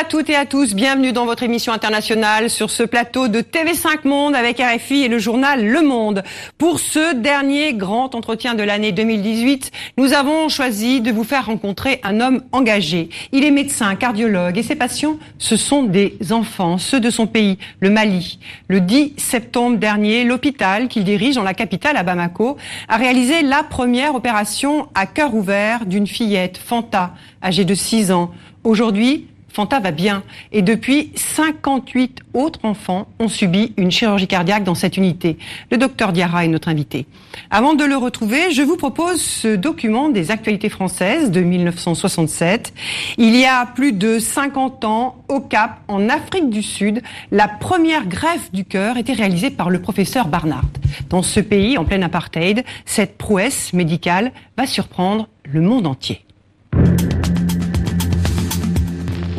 À toutes et à tous, bienvenue dans votre émission internationale sur ce plateau de TV5 Monde avec RFI et le journal Le Monde. Pour ce dernier grand entretien de l'année 2018, nous avons choisi de vous faire rencontrer un homme engagé. Il est médecin, cardiologue et ses patients, ce sont des enfants, ceux de son pays, le Mali. Le 10 septembre dernier, l'hôpital qu'il dirige dans la capitale à Bamako a réalisé la première opération à cœur ouvert d'une fillette, Fanta, âgée de 6 ans. Aujourd'hui, Fanta va bien. Et depuis, 58 autres enfants ont subi une chirurgie cardiaque dans cette unité. Le docteur Diarra est notre invité. Avant de le retrouver, je vous propose ce document des actualités françaises de 1967. Il y a plus de 50 ans, au Cap, en Afrique du Sud, la première greffe du cœur était réalisée par le professeur Barnard. Dans ce pays, en plein apartheid, cette prouesse médicale va surprendre le monde entier.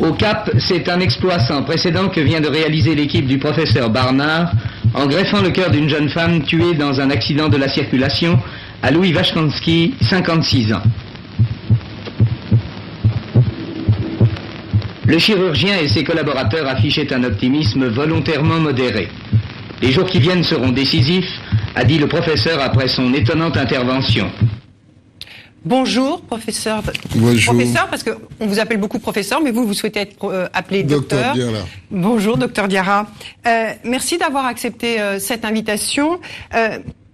Au Cap, c'est un exploit sans précédent que vient de réaliser l'équipe du professeur Barnard en greffant le cœur d'une jeune femme tuée dans un accident de la circulation à Louis Vachkansky, 56 ans. Le chirurgien et ses collaborateurs affichaient un optimisme volontairement modéré. Les jours qui viennent seront décisifs, a dit le professeur après son étonnante intervention. Bonjour, professeur. Bonjour. Professeur, parce qu'on vous appelle beaucoup professeur, mais vous, vous souhaitez être euh, appelé docteur. Docteur Diarra. Bonjour, docteur Diarra. Euh, merci d'avoir accepté euh, cette invitation.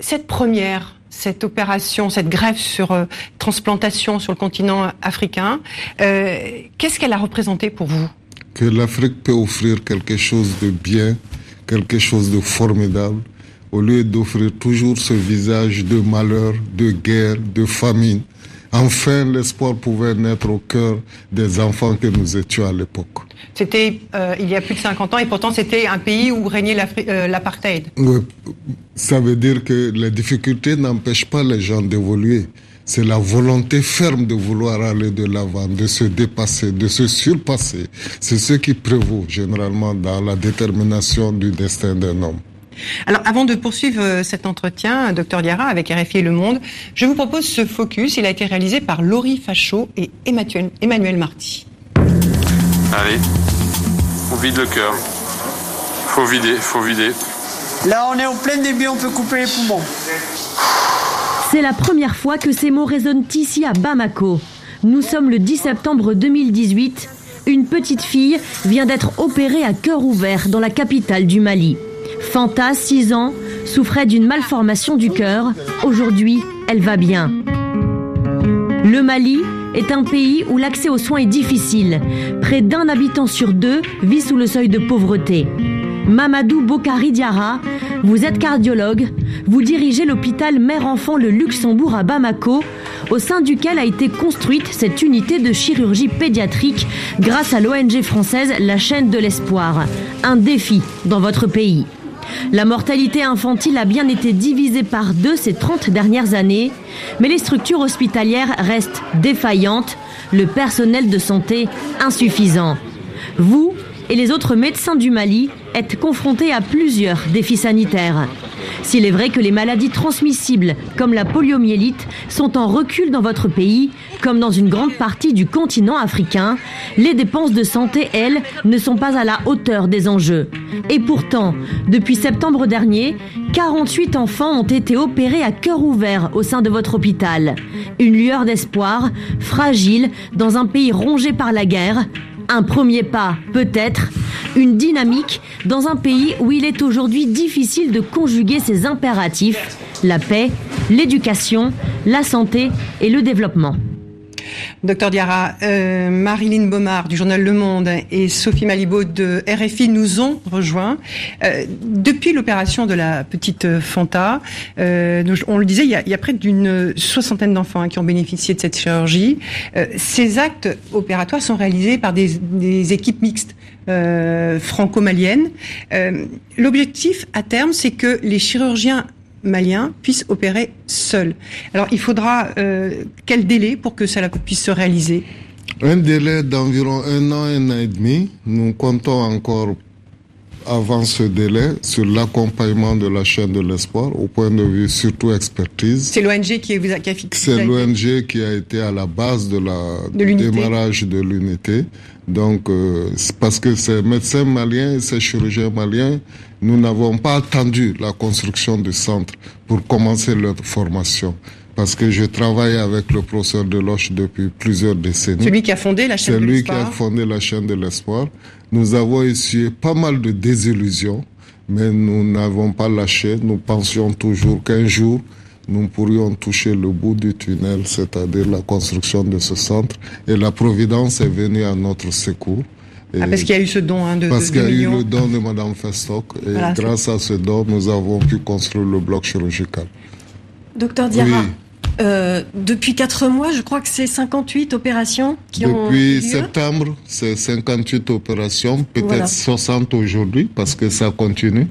Cette première, cette opération, cette greffe sur transplantation sur le continent africain, qu'est-ce qu'elle a représenté pour vous? Que l'Afrique peut offrir quelque chose de bien, quelque chose de formidable, au lieu d'offrir toujours ce visage de malheur, de guerre, de famine. Enfin, l'espoir pouvait naître au cœur des enfants que nous étions à l'époque. C'était euh, il y a plus de 50 ans et pourtant c'était un pays où régnait euh, l'apartheid. Oui, Ça veut dire que les difficultés n'empêchent pas les gens d'évoluer. C'est la volonté ferme de vouloir aller de l'avant, de se dépasser, de se surpasser. C'est ce qui prévaut généralement dans la détermination du destin d'un homme. Alors, avant de poursuivre euh, cet entretien, docteur Diarra, avec RFI et Le Monde, je vous propose ce focus. Il a été réalisé par Laurie Fachot et Emmanuel, Emmanuel Marty. Allez, on vide le cœur. Faut vider, faut vider. Là, on est au plein débit, on peut couper les poumons. C'est la première fois que ces mots résonnent ici à Bamako. Nous sommes le 10 septembre 2018. Une petite fille vient d'être opérée à cœur ouvert dans la capitale du Mali. Fanta, 6 ans, souffrait d'une malformation du cœur. Aujourd'hui, elle va bien. Le Mali est un pays où l'accès aux soins est difficile. Près d'un habitant sur deux vit sous le seuil de pauvreté. Mamadou Bokari Diarra, vous êtes cardiologue, vous dirigez l'hôpital Mère-Enfant le Luxembourg à Bamako, au sein duquel a été construite cette unité de chirurgie pédiatrique grâce à l'ONG française La chaîne de l'espoir. Un défi dans votre pays. La mortalité infantile a bien été divisée par deux ces 30 dernières années, mais les structures hospitalières restent défaillantes, le personnel de santé insuffisant. Vous et les autres médecins du Mali êtes confrontés à plusieurs défis sanitaires. S'il est vrai que les maladies transmissibles, comme la poliomyélite, sont en recul dans votre pays, comme dans une grande partie du continent africain, les dépenses de santé, elles, ne sont pas à la hauteur des enjeux. Et pourtant, depuis septembre dernier, 48 enfants ont été opérés à cœur ouvert au sein de votre hôpital. Une lueur d'espoir, fragile, dans un pays rongé par la guerre, un premier pas, peut-être, une dynamique dans un pays où il est aujourd'hui difficile de conjuguer ces impératifs, la paix, l'éducation, la santé et le développement. Docteur Diarra, euh, Marilyn Baumard du journal Le Monde et Sophie Malibaud de RFI nous ont rejoints. Euh, depuis l'opération de la petite Fanta, euh, on le disait, il y a, près d'une soixantaine d'enfants hein, qui ont bénéficié de cette chirurgie. Euh, ces actes opératoires sont réalisés par des, des équipes mixtes. euh, franco-maliennes. Euh, L'objectif à terme, c'est que les chirurgiens maliens puissent opérer seuls. Alors, il faudra euh, quel délai pour que cela puisse se réaliser? Un délai d'environ un an, un an et demi. Nous comptons encore avant ce délai sur l'accompagnement de la chaîne de l'espoir au point de vue surtout expertise. C'est l'ONG qui, vous a, qui a fixé. C'est l'ONG qui a été à la base de la De du démarrage de l'unité. Donc, euh, parce que ces médecins maliens et ces chirurgiens maliens, nous n'avons pas attendu la construction du centre pour commencer leur formation. Parce que je travaille avec le professeur Deloche depuis plusieurs décennies. Celui qui a fondé la chaîne C'est de lui qui a l'espoir. fondé la chaîne de l'espoir. Nous avons essuyé pas mal de désillusions, mais nous n'avons pas lâché. Nous pensions toujours qu'un jour, nous pourrions toucher le bout du tunnel, c'est-à-dire la construction de ce centre. Et la Providence est venue à notre secours. Et Ah, parce qu'il y a eu ce don hein, de, parce qu'il y a 2 eu le don de Madame Festock. Et Voilà, grâce à ce don, nous avons pu construire le bloc chirurgical. Docteur Diarra, Oui. Euh, depuis 4 mois, je crois que c'est 58 opérations qui ont Depuis septembre, c'est 58 opérations, peut-être Voilà. 60 aujourd'hui, parce que ça continue.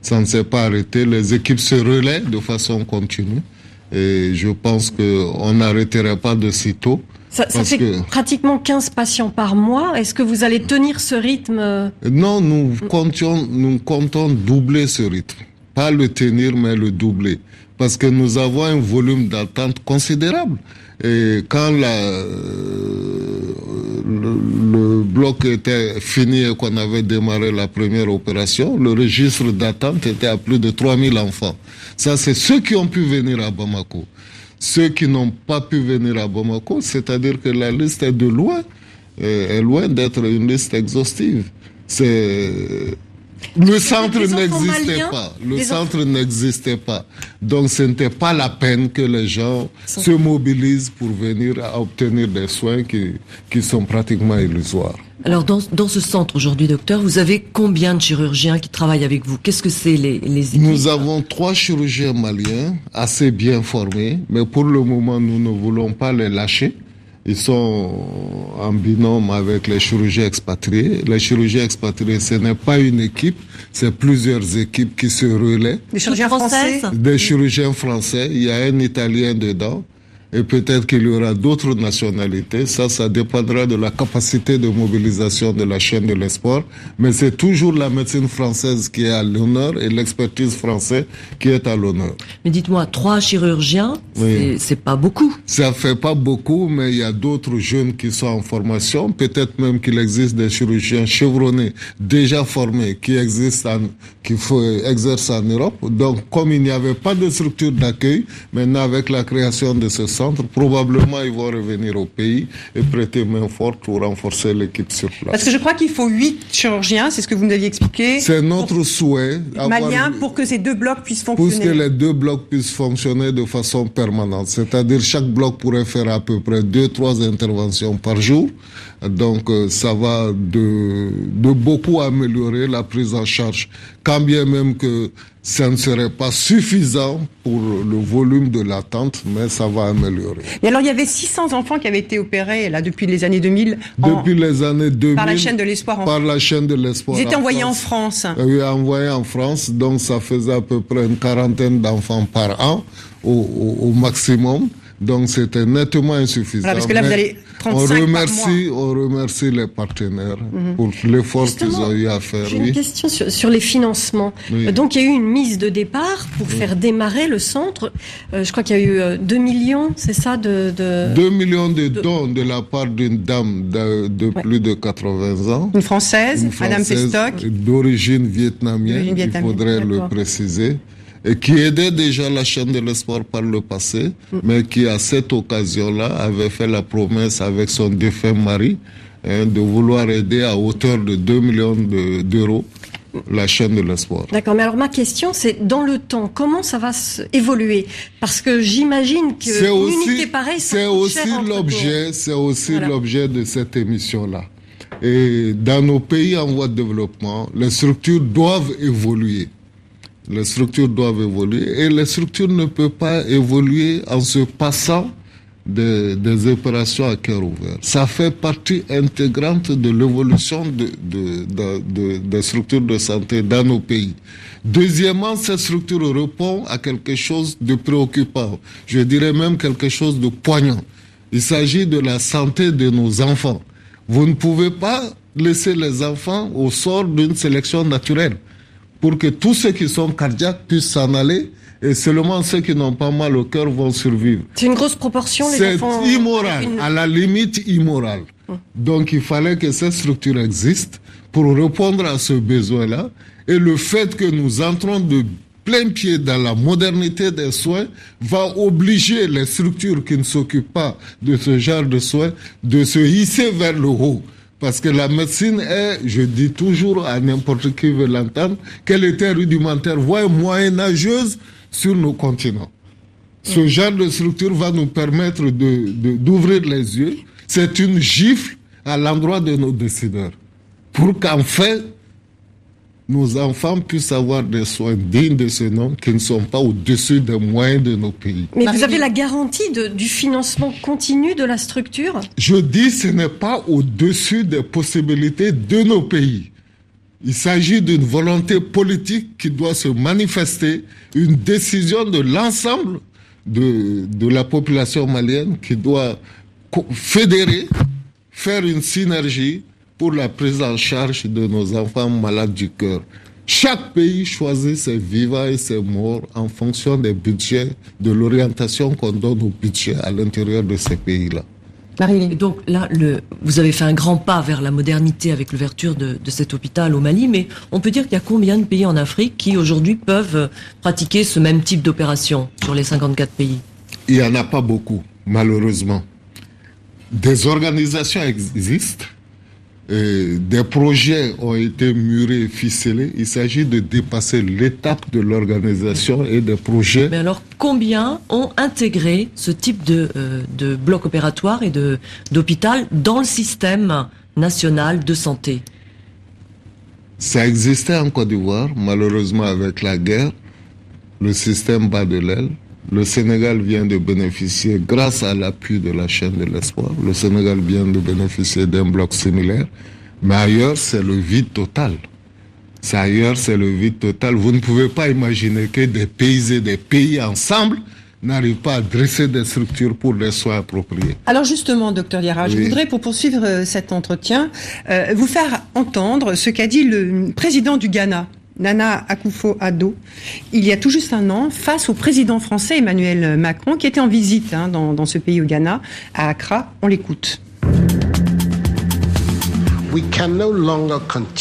Ça ne s'est pas arrêté. Les équipes se relaient de façon continue. Et je pense qu'on n'arrêterait pas de sitôt. Ça, ça fait que- pratiquement 15 patients par mois. Est-ce que vous allez tenir ce rythme euh, Non, nous nous comptons doubler ce rythme. Pas le tenir, mais le doubler. Parce que nous avons un volume d'attente considérable. Et quand la, euh, le, le bloc était fini et qu'on avait démarré la première opération, le registre d'attente était à plus de 3000 enfants. Ça, c'est ceux qui ont pu venir à Bamako. Ceux qui n'ont pas pu venir à Bamako, c'est-à-dire que la liste est de loin, euh, est loin d'être une liste exhaustive. C'est le centre n'existait pas. Le des centre n'existait pas. Donc ce n'était pas la peine que les gens se mobilisent pour venir à obtenir des soins qui, qui sont pratiquement illusoires. Alors dans, dans ce centre aujourd'hui, docteur, vous avez combien de chirurgiens qui travaillent avec vous? Qu'est-ce que c'est les, les équipes? Nous avons trois chirurgiens maliens assez bien formés, mais pour le moment, nous ne voulons pas les lâcher. Ils sont en binôme avec les chirurgiens expatriés. Les chirurgiens expatriés, ce n'est pas une équipe, c'est plusieurs équipes qui se relaient. Des chirurgiens français. Des chirurgiens français, il y a un Italien dedans, et peut-être qu'il y aura d'autres nationalités. Ça, ça dépendra de la capacité de mobilisation de la chaîne de l'espoir. Mais c'est toujours la médecine française qui est à l'honneur et l'expertise française qui est à l'honneur. Mais dites-moi, trois chirurgiens, Oui. c'est- pas beaucoup. Ça fait pas beaucoup, mais il y a d'autres jeunes qui sont en formation. Peut-être même qu'il existe des chirurgiens chevronnés, déjà formés, qui existent, en, qui exercent en Europe. Donc, comme il n'y avait pas de structure d'accueil, maintenant avec la création de ce centre, probablement ils vont revenir au pays et prêter main forte pour renforcer l'équipe sur place. Parce que je crois qu'il faut 8 chirurgiens, c'est ce que vous nous aviez expliqué. C'est notre souhait. avoir- Maliens pour que ces deux blocs puissent pour que fonctionner. les deux blocs puissent fonctionner de façon permanente. C'est-à-dire chaque bloc pourrait faire à peu près deux, trois interventions par jour. Donc euh, ça va de, de beaucoup améliorer la prise en charge. Quand bien même que ça ne serait pas suffisant pour le volume de l'attente, mais ça va améliorer. Et alors, il y avait 600 enfants qui avaient été opérés là depuis les années 2000 en- Depuis les années 2000, par la chaîne de l'espoir en par la chaîne de l'espoir. Ils étaient en envoyés en France. Euh, Oui, envoyés en France, donc ça faisait à peu près une quarantaine d'enfants par an au, au- au maximum. Donc c'était nettement insuffisant. Voilà, parce que là, vous Mais 35 on par remercie, on remercie les partenaires pour l'effort qu'ils ont eu à faire. J'ai une Oui. question sur, sur les financements. Oui. Euh, Donc il y a eu une mise de départ pour faire démarrer le centre. Euh, je crois qu'il y a eu euh, 2 millions, c'est ça, de... de... 2 millions de dons de la part d'une dame de, de plus de 80 ans. Une française, une Madame Française Festock. d'origine vietnamienne, il faudrait le préciser, et qui aidait déjà la chaîne de l'espoir par le passé, Mm. mais qui à cette occasion-là avait fait la promesse avec son défunt mari hein, de vouloir aider à hauteur de 2 millions de- d'euros la chaîne de l'espoir. D'accord, mais alors ma question c'est dans le temps, comment ça va évoluer? Parce que j'imagine C'est qu'une aussi, unité pareille, ça c'est aussi l'objet, c'est aussi Voilà. l'objet de cette émission-là. Et dans nos pays en voie de développement, les structures doivent évoluer. Les structures doivent évoluer et les structures ne peuvent pas évoluer en se passant des, opérations à cœur ouvert. Ça fait partie intégrante de l'évolution de- de- des structures de santé dans nos pays. Deuxièmement, cette structure répond à quelque chose de préoccupant. Je dirais même quelque chose de poignant. Il s'agit de la santé de nos enfants. Vous ne pouvez pas laisser les enfants au sort d'une sélection naturelle pour que tous ceux qui sont cardiaques puissent s'en aller et seulement ceux qui n'ont pas mal au cœur vont survivre. C'est une grosse proportion, les C'est enfants. immoral, à la limite immoral. Donc il fallait que cette structure existe pour répondre à ce besoin-là. Et le fait que nous entrons de plein pied dans la modernité des soins va obliger les structures qui ne s'occupent pas de ce genre de soins de se hisser vers le haut. Parce que la médecine est, je dis toujours à n'importe qui veut l'entendre, qu'elle était rudimentaire, voire moyenâgeuse sur nos continents. Ce genre de structure va nous permettre de, de- d'ouvrir les yeux. C'est une gifle à l'endroit de nos décideurs. Pour qu'enfin, nos enfants puissent avoir des soins dignes de ce nom qui ne sont pas au-dessus des moyens de nos pays. Mais vous Marie- avez la garantie de- du financement continu de la structure? Je dis ce n'est pas au-dessus des possibilités de nos pays. Il s'agit d'une volonté politique qui doit se manifester, une décision de l'ensemble de, de la population malienne qui doit fédérer, faire une synergie pour la prise en charge de nos enfants malades du cœur. Chaque pays choisit ses vivants et ses morts en fonction des budgets, de l'orientation qu'on donne au budget à l'intérieur de ces pays-là. Et donc là, le, vous avez fait un grand pas vers la modernité avec l'ouverture de, de cet hôpital au Mali, mais on peut dire qu'il y a combien de pays en Afrique qui aujourd'hui peuvent pratiquer ce même type d'opération sur les 54 pays? Il n'y en a pas beaucoup, malheureusement. Des organisations existent, et des projets ont été murés, ficelés. Il s'agit de dépasser l'étape de l'organisation et des projets. Mais alors, combien ont intégré ce type de, euh, de bloc opératoire et de d'hôpital dans le système national de santé? Ça existait en Côte d'Ivoire, malheureusement avec la guerre, le système bat de l'aile. Le Sénégal vient de bénéficier, grâce à l'appui de la chaîne de l'espoir, le Sénégal vient de bénéficier d'un bloc similaire. Mais ailleurs, c'est le vide total. C'est ailleurs, c'est le vide total. Vous ne pouvez pas imaginer que des pays et des pays ensemble n'arrivent pas à dresser des structures pour des soins appropriés. Alors justement, docteur Diarra, je voudrais, pour poursuivre euh, cet entretien, euh, vous faire entendre ce qu'a dit le président du Ghana, Nana Akufo-Addo, il y a tout juste un an, face au président français Emmanuel Macron, qui était en visite hein, dans, dans ce pays au Ghana, à Accra. On l'écoute.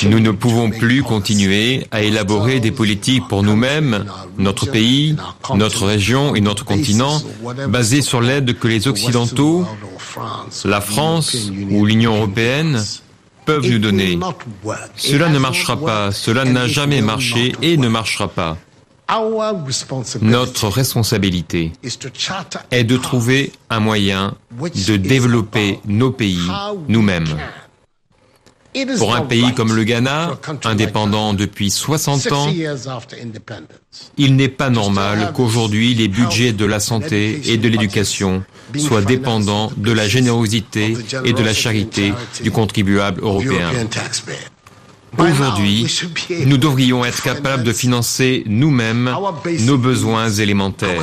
Nous ne pouvons plus continuer à élaborer des politiques pour nous-mêmes, notre pays, notre région et notre continent, basées sur l'aide que les Occidentaux, la France ou l'Union européenne peuvent nous donner. Cela ne marchera pas, cela n'a jamais marché et ne marchera pas. Notre responsabilité est de trouver un moyen de développer nos pays nous-mêmes. Pour un pays comme le Ghana, indépendant depuis 60 ans, il n'est pas normal qu'aujourd'hui les budgets de la santé et de l'éducation soient dépendants de la générosité et de la charité du contribuable européen. Aujourd'hui, nous devrions être capables de financer nous-mêmes nos besoins élémentaires.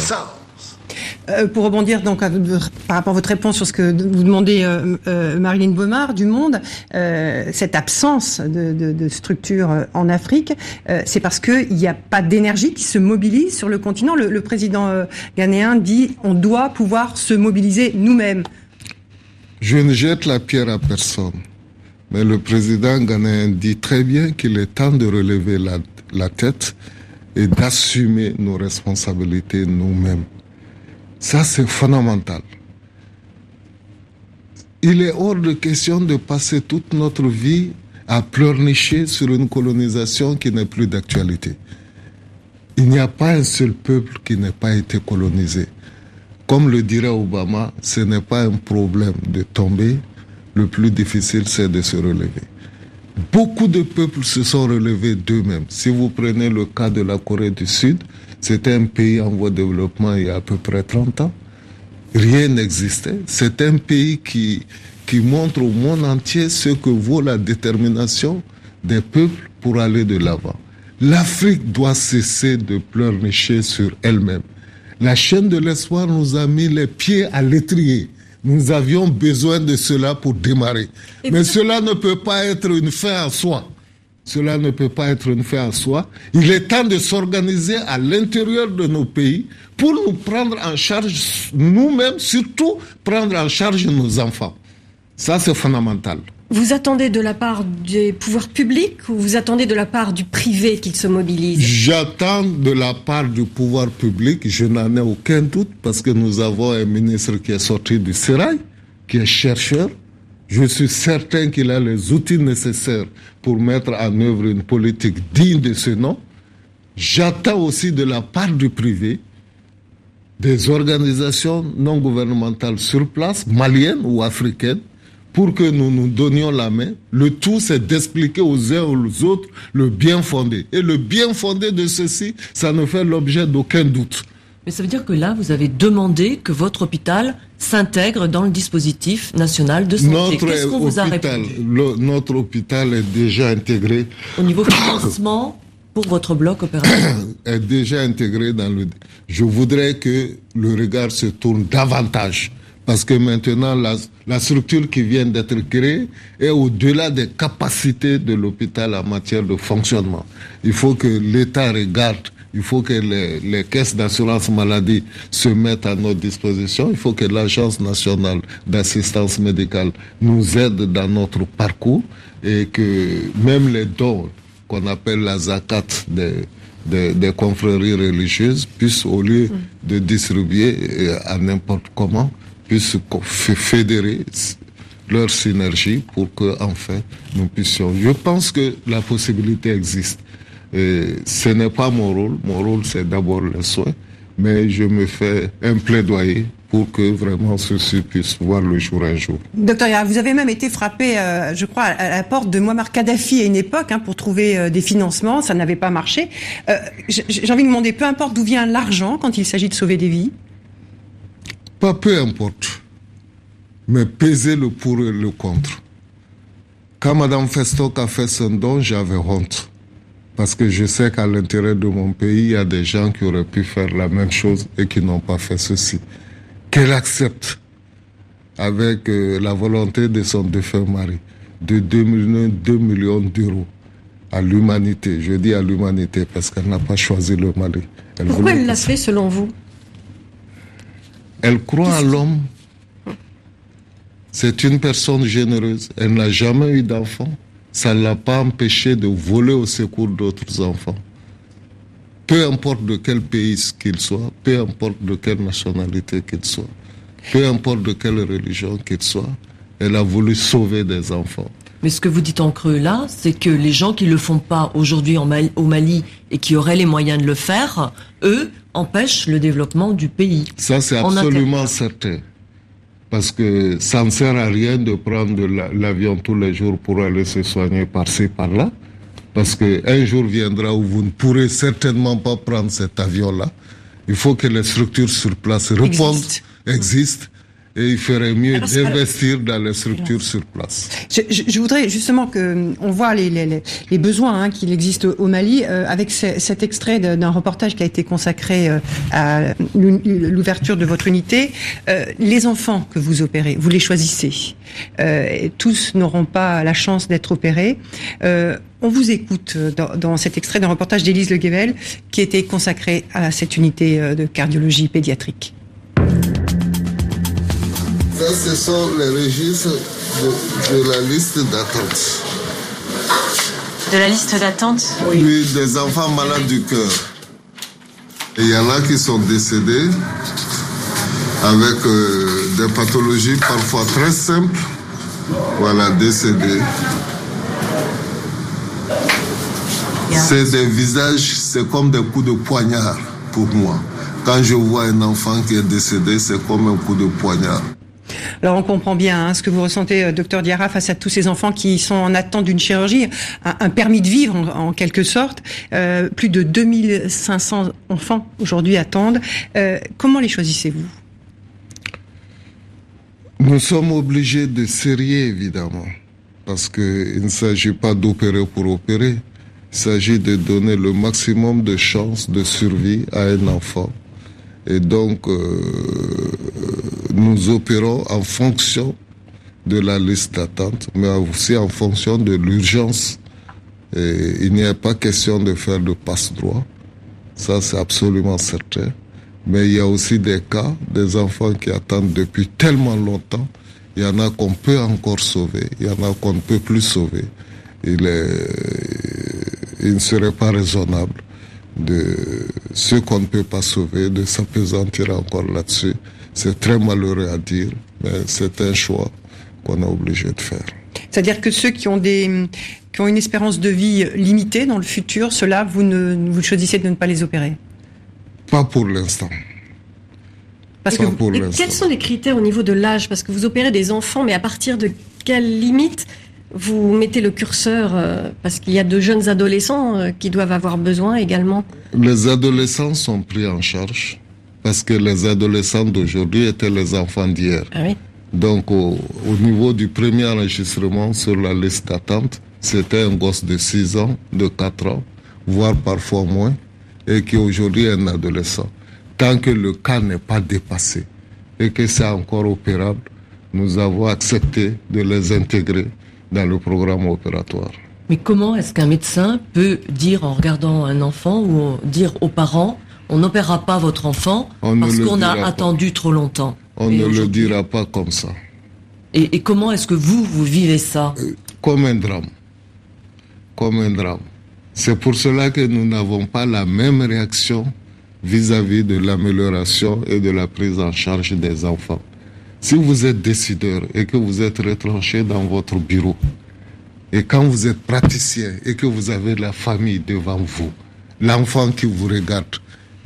Euh, pour rebondir donc par rapport à votre réponse sur ce que vous demandez, euh, euh, Marilyn Baumard du Monde, euh, cette absence de, structure en Afrique, c'est parce qu'il n'y a pas d'énergie qui se mobilise sur le continent. Le, président ghanéen dit on doit pouvoir se mobiliser nous-mêmes. Je ne jette la pierre à personne. Mais le président ghanéen dit très bien qu'il est temps de relever la tête et d'assumer nos responsabilités nous-mêmes. Ça, c'est fondamental. Il est hors de question de passer toute notre vie à pleurnicher sur une colonisation qui n'est plus d'actualité. Il n'y a pas un seul peuple qui n'ait pas été colonisé. Comme le dirait Obama, ce n'est pas un problème de tomber, le plus difficile c'est de se relever. Beaucoup de peuples se sont relevés d'eux-mêmes. Si vous prenez le cas de la Corée du Sud, c'était un pays en voie de développement il y a à peu près 30 ans. Rien n'existait. C'est un pays qui, qui montre au monde entier ce que vaut la détermination des peuples pour aller de l'avant. L'Afrique doit cesser de pleurnicher sur elle-même. La chaîne de l'espoir nous a mis les pieds à l'étrier. Nous avions besoin de cela pour démarrer. Mais cela ne peut pas être une fin en soi. Cela ne peut pas être une fin en soi. Il est temps de s'organiser à l'intérieur de nos pays pour nous prendre en charge nous-mêmes, surtout prendre en charge nos enfants. Ça, c'est fondamental. Vous attendez de la part des pouvoirs publics ou vous attendez de la part du privé qu'ils se mobilisent? J'attends de la part du pouvoir public, je n'en ai aucun doute, parce que nous avons un ministre qui est sorti du Sérail, qui est chercheur. Je suis certain qu'il a les outils nécessaires pour mettre en œuvre une politique digne de ce nom. J'attends aussi de la part du privé des organisations non gouvernementales sur place, maliennes ou africaines, pour que nous nous donnions la main. Le tout, c'est d'expliquer aux uns aux autres le bien fondé. Et le bien fondé de ceci, ça ne fait l'objet d'aucun doute. Mais ça veut dire que là, vous avez demandé que votre hôpital s'intègre dans le dispositif national de santé. Qu'est-ce qu'on vous a répondu Notre hôpital est déjà intégré. Au niveau financement pour votre bloc opératoire Est déjà intégré dans le. Je voudrais que le regard se tourne davantage parce que maintenant, la, structure qui vient d'être créée est au-delà des capacités de l'hôpital en matière de fonctionnement. Il faut que l'État regarde, il faut que les, les caisses d'assurance maladie se mettent à notre disposition, il faut que l'Agence nationale d'assistance médicale nous aide dans notre parcours et que même les dons qu'on appelle la zakat des, des, confréries religieuses puissent, au lieu de distribuer euh, à n'importe comment, puissent fédérer leur synergie pour que enfin nous puissions. Je pense que la possibilité existe. Et ce n'est pas mon rôle. Mon rôle, c'est d'abord le soin. Mais je me fais un plaidoyer pour que vraiment ceci puisse voir le jour un jour. Docteur vous avez même été frappé, euh, je crois, à la porte de Muammar Kadhafi à une époque hein, pour trouver euh, des financements. Ça n'avait pas marché. Euh, J'ai envie de demander, peu importe d'où vient l'argent quand il s'agit de sauver des vies. Pas peu importe, mais peser le pour et le contre. Quand Mme Festoc a fait son don, j'avais honte. Parce que je sais qu'à l'intérieur de mon pays, il y a des gens qui auraient pu faire la même chose et qui n'ont pas fait ceci. Qu'elle accepte, avec euh, la volonté de son défunt mari, de 2 millions, 2 millions d'euros à l'humanité. Je dis à l'humanité parce qu'elle n'a pas choisi le mari. Pourquoi elle l'a fait selon vous? Elle croit à l'homme. C'est une personne généreuse. Elle n'a jamais eu d'enfant. Ça ne l'a pas empêché de voler au secours d'autres enfants. Peu importe de quel pays qu'il soit, peu importe de quelle nationalité qu'il soit, peu importe de quelle religion qu'il soit, elle a voulu sauver des enfants. Mais ce que vous dites en creux là, c'est que les gens qui le font pas aujourd'hui au Mali et qui auraient les moyens de le faire, eux, empêchent le développement du pays. Ça, c'est absolument certain. Parce que ça ne sert à rien de prendre l'avion tous les jours pour aller se soigner par-ci, par-là. Parce qu'un jour viendra où vous ne pourrez certainement pas prendre cet avion-là. Il faut que les structures sur place répondent, existent et il ferait mieux d'investir dans les structures sur place. Je, voudrais justement que on voit les, les, les besoins hein, qu'il existe au Mali euh, avec cet extrait d'un reportage qui a été consacré euh, à l'ouverture de votre unité. Euh, les enfants que vous opérez, vous les choisissez. tous n'auront pas la chance d'être opérés. on vous écoute dans, dans cet extrait d'un reportage d'Élise Le qui était consacré à cette unité de cardiologie pédiatrique. Ça, ce sont les registres de, la liste d'attente. De la liste d'attente oui. des enfants malades du cœur. Et il y en a qui sont décédés avec euh, des pathologies parfois très simples. Voilà, décédés. C'est des visages, c'est comme des coups de poignard pour moi. Quand je vois un enfant qui est décédé, c'est comme un coup de poignard. Alors on comprend bien hein, ce que vous ressentez, euh, docteur Diarra, face à tous ces enfants qui sont en attente d'une chirurgie, un, permis de vivre en, quelque sorte. Euh, plus de 2500 enfants aujourd'hui attendent. Euh, comment les choisissez-vous? Nous sommes obligés de serrer évidemment, parce qu'il ne s'agit pas d'opérer pour opérer. Il s'agit de donner le maximum de chances de survie à un enfant Et donc, euh, nous opérons en fonction de la liste d'attente, mais aussi en fonction de l'urgence. Il n'y a pas question de faire de passe-droit. Ça, c'est absolument certain. Mais il y a aussi des cas, des enfants qui attendent depuis tellement longtemps. Il y en a qu'on peut encore sauver, il y en a qu'on ne peut plus sauver. Il, est, il ne serait pas raisonnable de ceux qu'on ne peut pas sauver, de s'apesantir encore là-dessus. C'est très malheureux à dire, mais c'est un choix qu'on est obligé de faire. C'est-à-dire que ceux qui ont des qui ont une espérance de vie limitée dans le futur, ceux-là, vous ne vous choisissez de ne pas les opérer Pas pour l'instant. Parce que quels sont les critères au niveau de l'âge? Parce que vous opérez des enfants, mais à partir de quelle limite vous mettez le curseur euh, parce qu'il y a de jeunes adolescents euh, qui doivent avoir besoin également Les adolescents sont pris en charge parce que les adolescents d'aujourd'hui étaient les enfants d'hier. Ah oui. Donc au, niveau du premier enregistrement sur la liste d'attente, c'était un gosse de 6 ans, de 4 ans, voire parfois moins, et qui aujourd'hui est un adolescent. Tant que le cas n'est pas dépassé et que c'est encore opérable, nous avons accepté de les intégrer dans le programme opératoire. Mais comment est-ce qu'un médecin peut dire en regardant un enfant ou dire aux parents on n'opérera pas votre enfant parce qu'on a attendu trop longtemps On ne le dira pas comme ça. Et, comment est-ce que vous, vous vivez ça? Euh, Comme un drame. Comme un drame. C'est pour cela que nous n'avons pas la même réaction vis-à-vis -vis de l'amélioration et de la prise en charge des enfants. Si vous êtes décideur et que vous êtes retranché dans votre bureau, et quand vous êtes praticien et que vous avez la famille devant vous, l'enfant qui vous regarde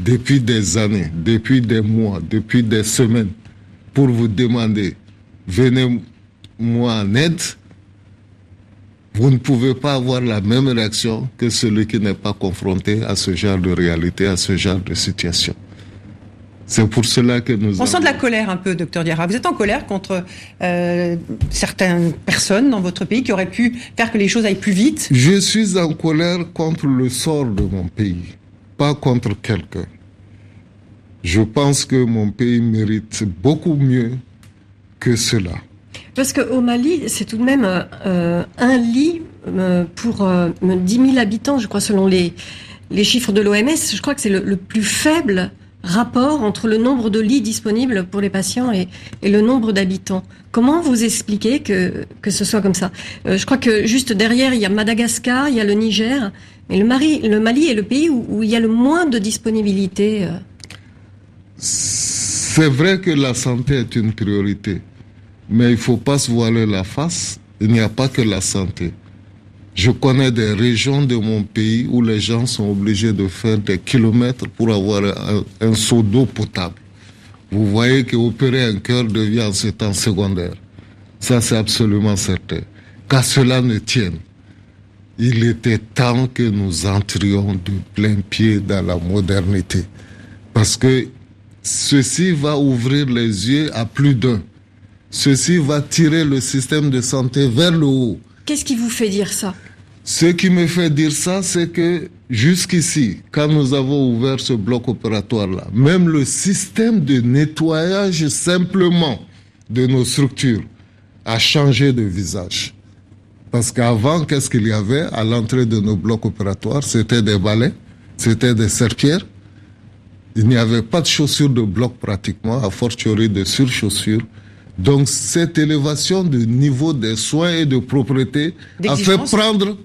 depuis des années, depuis des mois, depuis des semaines, pour vous demander, venez-moi en aide, vous ne pouvez pas avoir la même réaction que celui qui n'est pas confronté à ce genre de réalité, à ce genre de situation. C'est pour cela que nous. On sent de la colère un peu, docteur Diarra. Vous êtes en colère contre euh, certaines personnes dans votre pays qui auraient pu faire que les choses aillent plus vite? Je suis en colère contre le sort de mon pays, pas contre quelqu'un. Je pense que mon pays mérite beaucoup mieux que cela. Parce qu'au Mali, c'est tout de même euh, un lit euh, pour 10 000 habitants, je crois, selon les, les chiffres de l'OMS. Je crois que c'est le, plus faible rapport entre le nombre de lits disponibles pour les patients et, le nombre d'habitants. Comment vous expliquez que, que ce soit comme ça euh, Je crois que juste derrière, il y a Madagascar, il y a le Niger, mais le Mali, le Mali est le pays où, il y a le moins de disponibilité. Euh. C'est vrai que la santé est une priorité, mais il ne faut pas se voiler la face. Il n'y a pas que la santé. Je connais des régions de mon pays où les gens sont obligés de faire des kilomètres pour avoir un, seau d'eau potable. Vous voyez qu'opérer un cœur devient en ce temps secondaire. Ça, c'est absolument certain. Qu'à cela ne tienne, il était temps que nous entrions de plein pied dans la modernité. Parce que ceci va ouvrir les yeux à plus d'un. Ceci va tirer le système de santé vers le haut. Qu'est-ce qui vous fait dire ça? Ce qui me fait dire ça, c'est que jusqu'ici, quand nous avons ouvert ce bloc opératoire-là, même le système de nettoyage simplement de nos structures a changé de visage. Parce qu'avant, qu'est-ce qu'il y avait à l'entrée de nos blocs opératoires? C'était des balais, c'était des serpillères. Il n'y avait pas de chaussures de bloc pratiquement, à fortiori de surchaussures. Donc cette élévation du niveau des soins et de propreté a fait prendre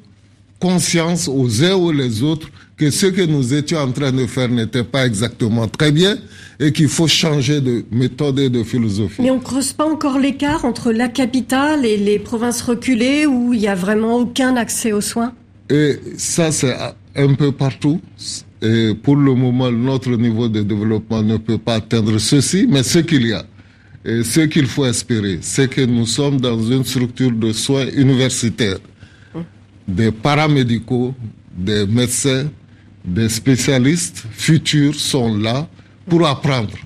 conscience aux uns ou les autres que ce que nous étions en train de faire n'était pas exactement très bien et qu'il faut changer de méthode et de philosophie. Mais on ne creuse pas encore l'écart entre la capitale et les provinces reculées où il n'y a vraiment aucun accès aux soins? Et ça, c'est un peu partout. Et pour le moment, notre niveau de développement ne peut pas atteindre ceci, mais ce qu'il y a, ce qu'il faut espérer, c'est que nous sommes dans une structure de soins universitaires. Des paramédicaux, des médecins, des spécialistes futurs sont là pour apprendre.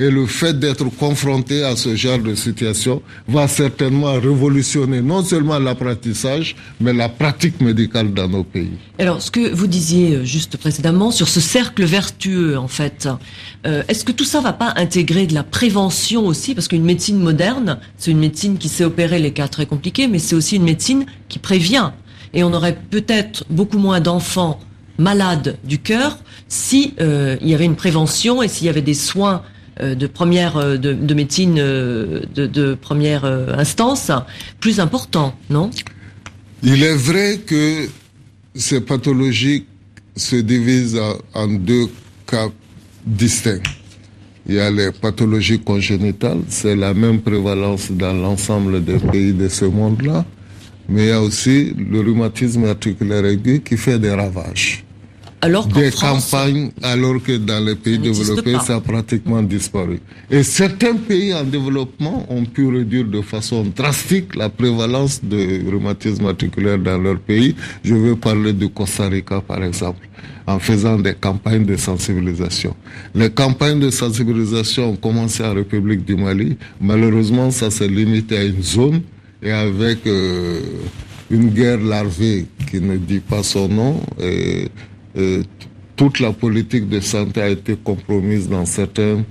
Et le fait d'être confronté à ce genre de situation va certainement révolutionner non seulement l'apprentissage, mais la pratique médicale dans nos pays. Alors, ce que vous disiez euh, juste précédemment sur ce cercle vertueux, en fait, euh, est-ce que tout ça va pas intégrer de la prévention aussi? Parce qu'une médecine moderne, c'est une médecine qui sait opérer les cas très compliqués, mais c'est aussi une médecine qui prévient. Et on aurait peut-être beaucoup moins d'enfants malades du cœur si euh, il y avait une prévention et s'il y avait des soins de première euh, de, médecine euh, de, première instance plus important, non? Il est vrai que ces pathologies se divisent en deux cas distincts. Il y a les pathologies congénitales, c'est la même prévalence dans l'ensemble des pays de ce monde-là, mais il y a aussi le rhumatisme articulaire aigu qui fait des ravages alors des campagnes, alors que dans les pays développés, ça a pratiquement disparu. Et certains pays en développement ont pu réduire de façon drastique la prévalence de rhumatisme articulaire dans leur pays. Je veux parler du Costa Rica, par exemple, en faisant des campagnes de sensibilisation. Les campagnes de sensibilisation ont commencé en République du Mali. Malheureusement, ça s'est limité à une zone et avec euh, une guerre larvée qui ne dit pas son nom. Et toute la politique de santé a été compromise dans certains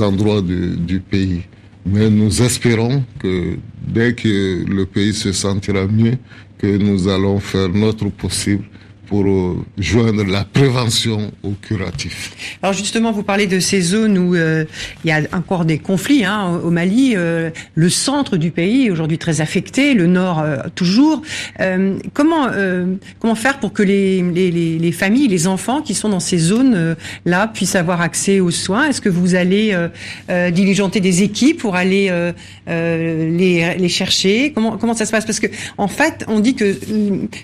endroits du pays. Mais nous espérons que dès que le pays se sentira mieux, que nous allons faire notre possible pour euh, joindre la prévention au curatif. Alors justement, vous parlez de ces zones où euh, il y a encore des conflits hein, au Mali. Euh, le centre du pays est aujourd'hui très affecté, le nord toujours. comment comment faire pour que les, les, les, familles, les enfants qui sont dans ces zones là puissent avoir accès aux soins? Est-ce que vous allez diligenter des équipes pour aller les, les chercher? Comment comment ça se passe? Parce que en fait, on dit que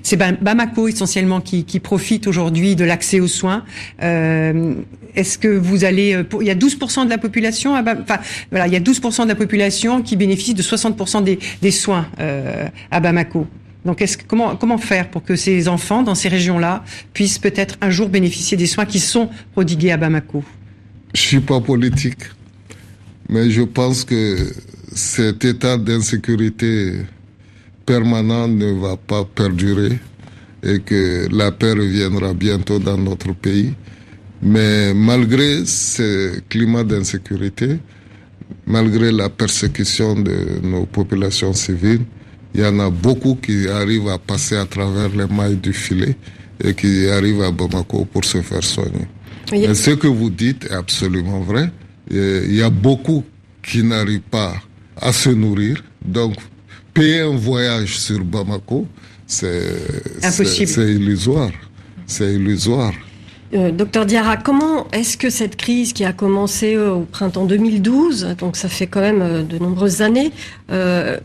c'est Bamako essentiellement qui, profitent aujourd'hui de l'accès aux soins. Euh, est-ce que vous allez, euh, il y a 12% de la population, enfin voilà, il y a 12% de la population qui bénéficie de 60% des, soins euh, à Bamako. Donc, comment, comment faire pour que ces enfants dans ces régions-là puissent peut-être un jour bénéficier des soins qui sont prodigués à Bamako? Je suis pas politique, mais je pense que cet état d'insécurité permanent ne va pas perdurer et que la paix reviendra bientôt dans notre pays. Mais malgré ce climat d'insécurité, malgré la persécution de nos populations civiles, il y en a beaucoup qui arrivent à passer à travers les mailles du filet et qui arrivent à Bamako pour se faire soigner. Et ce que vous dites est absolument vrai. Il y a beaucoup qui n'arrivent pas à se nourrir. Donc, payer un voyage sur Bamako, c'est illusoire. C'est illusoire. Euh, docteur Diarra, comment est-ce que cette crise qui a commencé euh, au printemps 2012, donc ça fait quand même euh, de nombreuses années,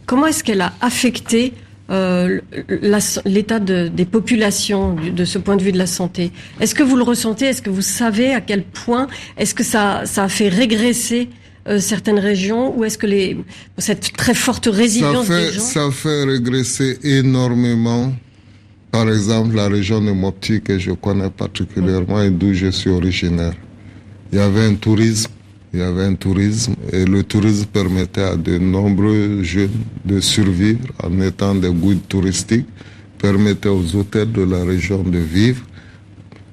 comment est-ce qu'elle a affecté l'état des populations de ce point de vue de la santé? Est-ce que vous le ressentez? Est-ce que vous savez à quel point Est-ce que ça, ça a fait régresser euh, certaines régions ou est-ce que les, cette très forte résilience ça fait, des gens... Ça fait régresser énormément, par exemple, la région de Mopti que je connais particulièrement et d'où je suis originaire. Il y avait un tourisme, il y avait un tourisme et le tourisme permettait à de nombreux jeunes de survivre en étant des guides touristiques, permettait aux hôtels de la région de vivre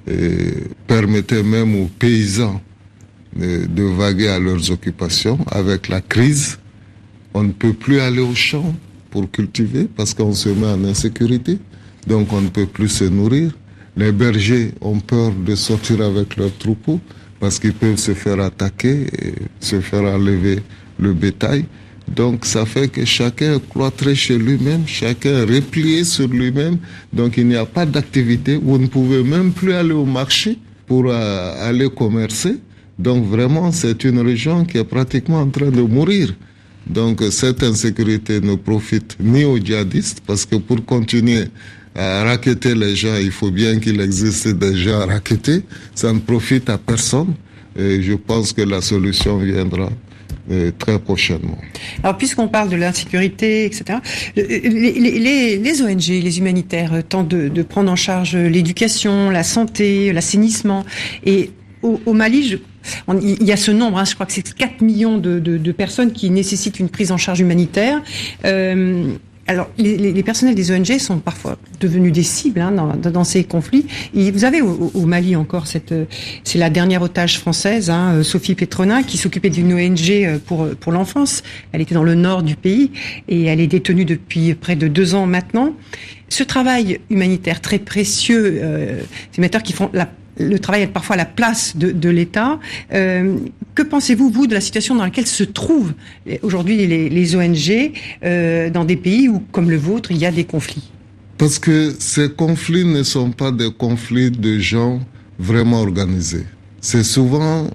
et permettait même aux paysans de, vaguer à leurs occupations. Avec la crise, on ne peut plus aller au champ pour cultiver parce qu'on se met en insécurité. Donc on ne peut plus se nourrir. Les bergers ont peur de sortir avec leurs troupeaux parce qu'ils peuvent se faire attaquer et se faire enlever le bétail. Donc ça fait que chacun est cloîtré chez lui-même, chacun est replié sur lui-même. Donc il n'y a pas d'activité. Vous ne pouvez même plus aller au marché pour euh, aller commercer. Donc vraiment, c'est une région qui est pratiquement en train de mourir. Donc cette insécurité ne profite ni aux djihadistes, parce que pour continuer à raqueter les gens, il faut bien qu'il existe des gens à raqueter. Ça ne profite à personne. Et je pense que la solution viendra euh, très prochainement. Alors, puisqu'on parle de l'insécurité, etc., les, ONG, les humanitaires euh, tentent de, de prendre en charge l'éducation, la santé, l'assainissement. Et au, au Mali, je il y a ce nombre, hein, je crois que c'est 4 millions de, personnes qui nécessitent une prise en charge humanitaire. Euh, alors, les, personnels des ONG sont parfois devenus des cibles hein, dans, ces conflits. Et vous avez au, Mali encore cette, c'est la dernière otage française, hein, Sophie Petronin, qui s'occupait d'une ONG pour pour l'enfance. Elle était dans le nord du pays et elle est détenue depuis près de deux ans maintenant. Ce travail humanitaire très précieux, euh, ces metteurs qui font la le travail est parfois à la place de, de l'État. Euh, que pensez-vous, vous, de la situation dans laquelle se trouvent aujourd'hui les, les, ONG euh, dans des pays où, comme le vôtre, il y a des conflits? Parce que ces conflits ne sont pas des conflits de gens vraiment organisés. C'est souvent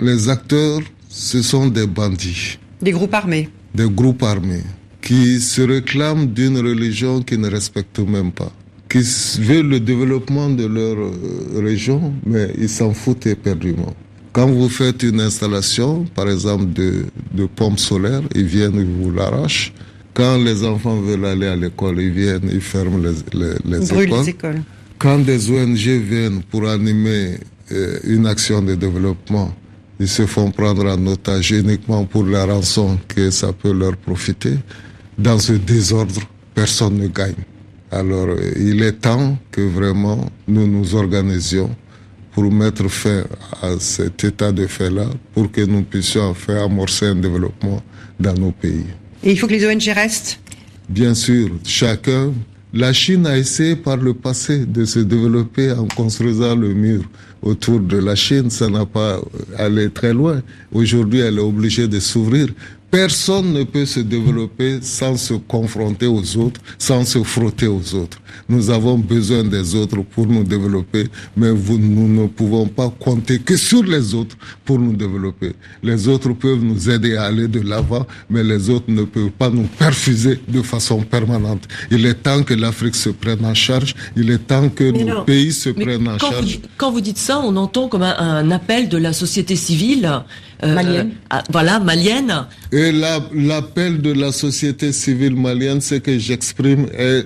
les acteurs, ce sont des bandits. Des groupes armés? Des groupes armés qui se réclament d'une religion qu'ils ne respectent même pas qui veulent le développement de leur euh, région, mais ils s'en foutent éperdument. Quand vous faites une installation, par exemple de, de pompes solaires, ils viennent, ils vous l'arrachent. Quand les enfants veulent aller à l'école, ils viennent, ils ferment les, les, les, écoles. les écoles. Quand des ONG viennent pour animer euh, une action de développement, ils se font prendre en otage uniquement pour la rançon que ça peut leur profiter. Dans ce désordre, personne ne gagne. Alors, il est temps que vraiment nous nous organisions pour mettre fin à cet état de fait-là, pour que nous puissions enfin amorcer un développement dans nos pays. Et il faut que les ONG restent? Bien sûr, chacun. La Chine a essayé par le passé de se développer en construisant le mur autour de la Chine. Ça n'a pas allé très loin. Aujourd'hui, elle est obligée de s'ouvrir. Personne ne peut se développer sans se confronter aux autres, sans se frotter aux autres. Nous avons besoin des autres pour nous développer, mais vous, nous ne pouvons pas compter que sur les autres pour nous développer. Les autres peuvent nous aider à aller de l'avant, mais les autres ne peuvent pas nous perfuser de façon permanente. Il est temps que l'Afrique se prenne en charge, il est temps que nos pays se prennent en charge. quand vous dites ça, on entend comme un, appel de la société civile. Euh, malienne. Euh, voilà, malienne. Et l'appel de la société civile malienne, c'est que j'exprime est